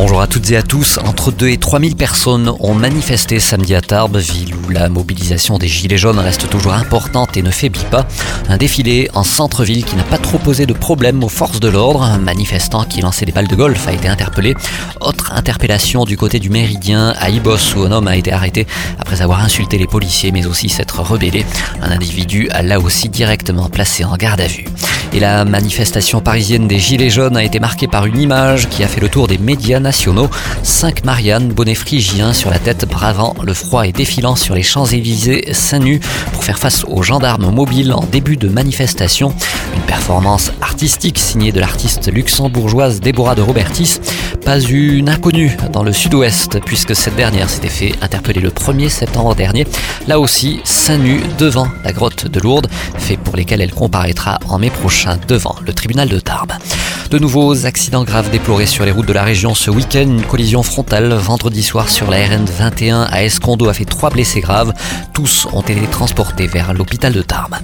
Bonjour à toutes et à tous. Entre 2 et 3 000 personnes ont manifesté samedi à Tarbes, ville où la mobilisation des Gilets jaunes reste toujours importante et ne faiblit pas. Un défilé en centre-ville qui n'a pas trop posé de problème aux forces de l'ordre. Un manifestant qui lançait des balles de golf a été interpellé. Autre interpellation du côté du Méridien à Ibos où un homme a été arrêté après avoir insulté les policiers mais aussi s'être rebellé. Un individu a là aussi directement placé en garde à vue. Et la manifestation parisienne des Gilets jaunes a été marquée par une image qui a fait le tour des médias nationaux. Cinq Marianne, bonnet phrygien sur la tête, bravant le froid et défilant sur les Champs-Élysées seins nus pour faire face aux gendarmes mobiles en début de manifestation. Une performance artistique signée de l'artiste luxembourgeoise Déborah de Robertis. Pas une inconnue dans le sud-ouest puisque cette dernière s'était fait interpeller le 1er septembre dernier. Là aussi, seins nus devant la grotte de Lourdes, fait pour lesquels elle comparaîtra en mai prochain devant le tribunal de Tarbes. De nouveaux accidents graves déplorés sur les routes de la région ce week-end. Une collision frontale vendredi soir sur la RN 21 à Escondo a fait trois blessés graves. Tous ont été transportés vers l'hôpital de Tarbes.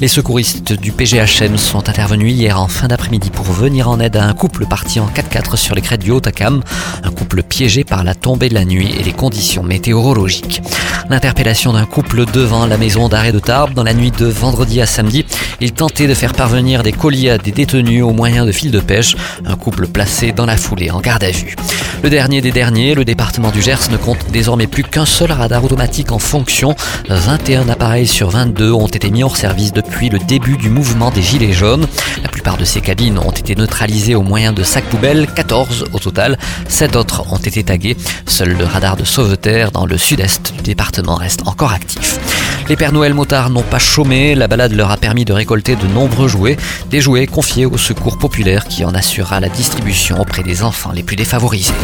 Les secouristes du PGHM sont intervenus hier en fin d'après-midi pour venir en aide à un couple parti en 4x4 sur les crêtes du Haut-Acam. Un couple piégé par la tombée de la nuit et les conditions météorologiques. L'interpellation d'un couple devant la maison d'arrêt de Tarbes dans la nuit de vendredi à samedi. Il tentait de faire parvenir des colis à des détenus au moyen de fils de pêche. Un couple placé dans la foulée en garde à vue. Le dernier des derniers, le département du Gers ne compte désormais plus qu'un seul radar automatique en fonction. 21 appareils sur 22 ont été mis hors service depuis le début du mouvement des Gilets jaunes. La plupart de ces cabines ont été neutralisées au moyen de sacs poubelles, 14 au total. 7 autres ont été tagués. Seul le radar de sauveterre dans le sud-est du département reste encore actif. Les Pères Noël motards n'ont pas chômé, la balade leur a permis de récolter de nombreux jouets, des jouets confiés au secours populaire qui en assurera la distribution auprès des enfants les plus défavorisés.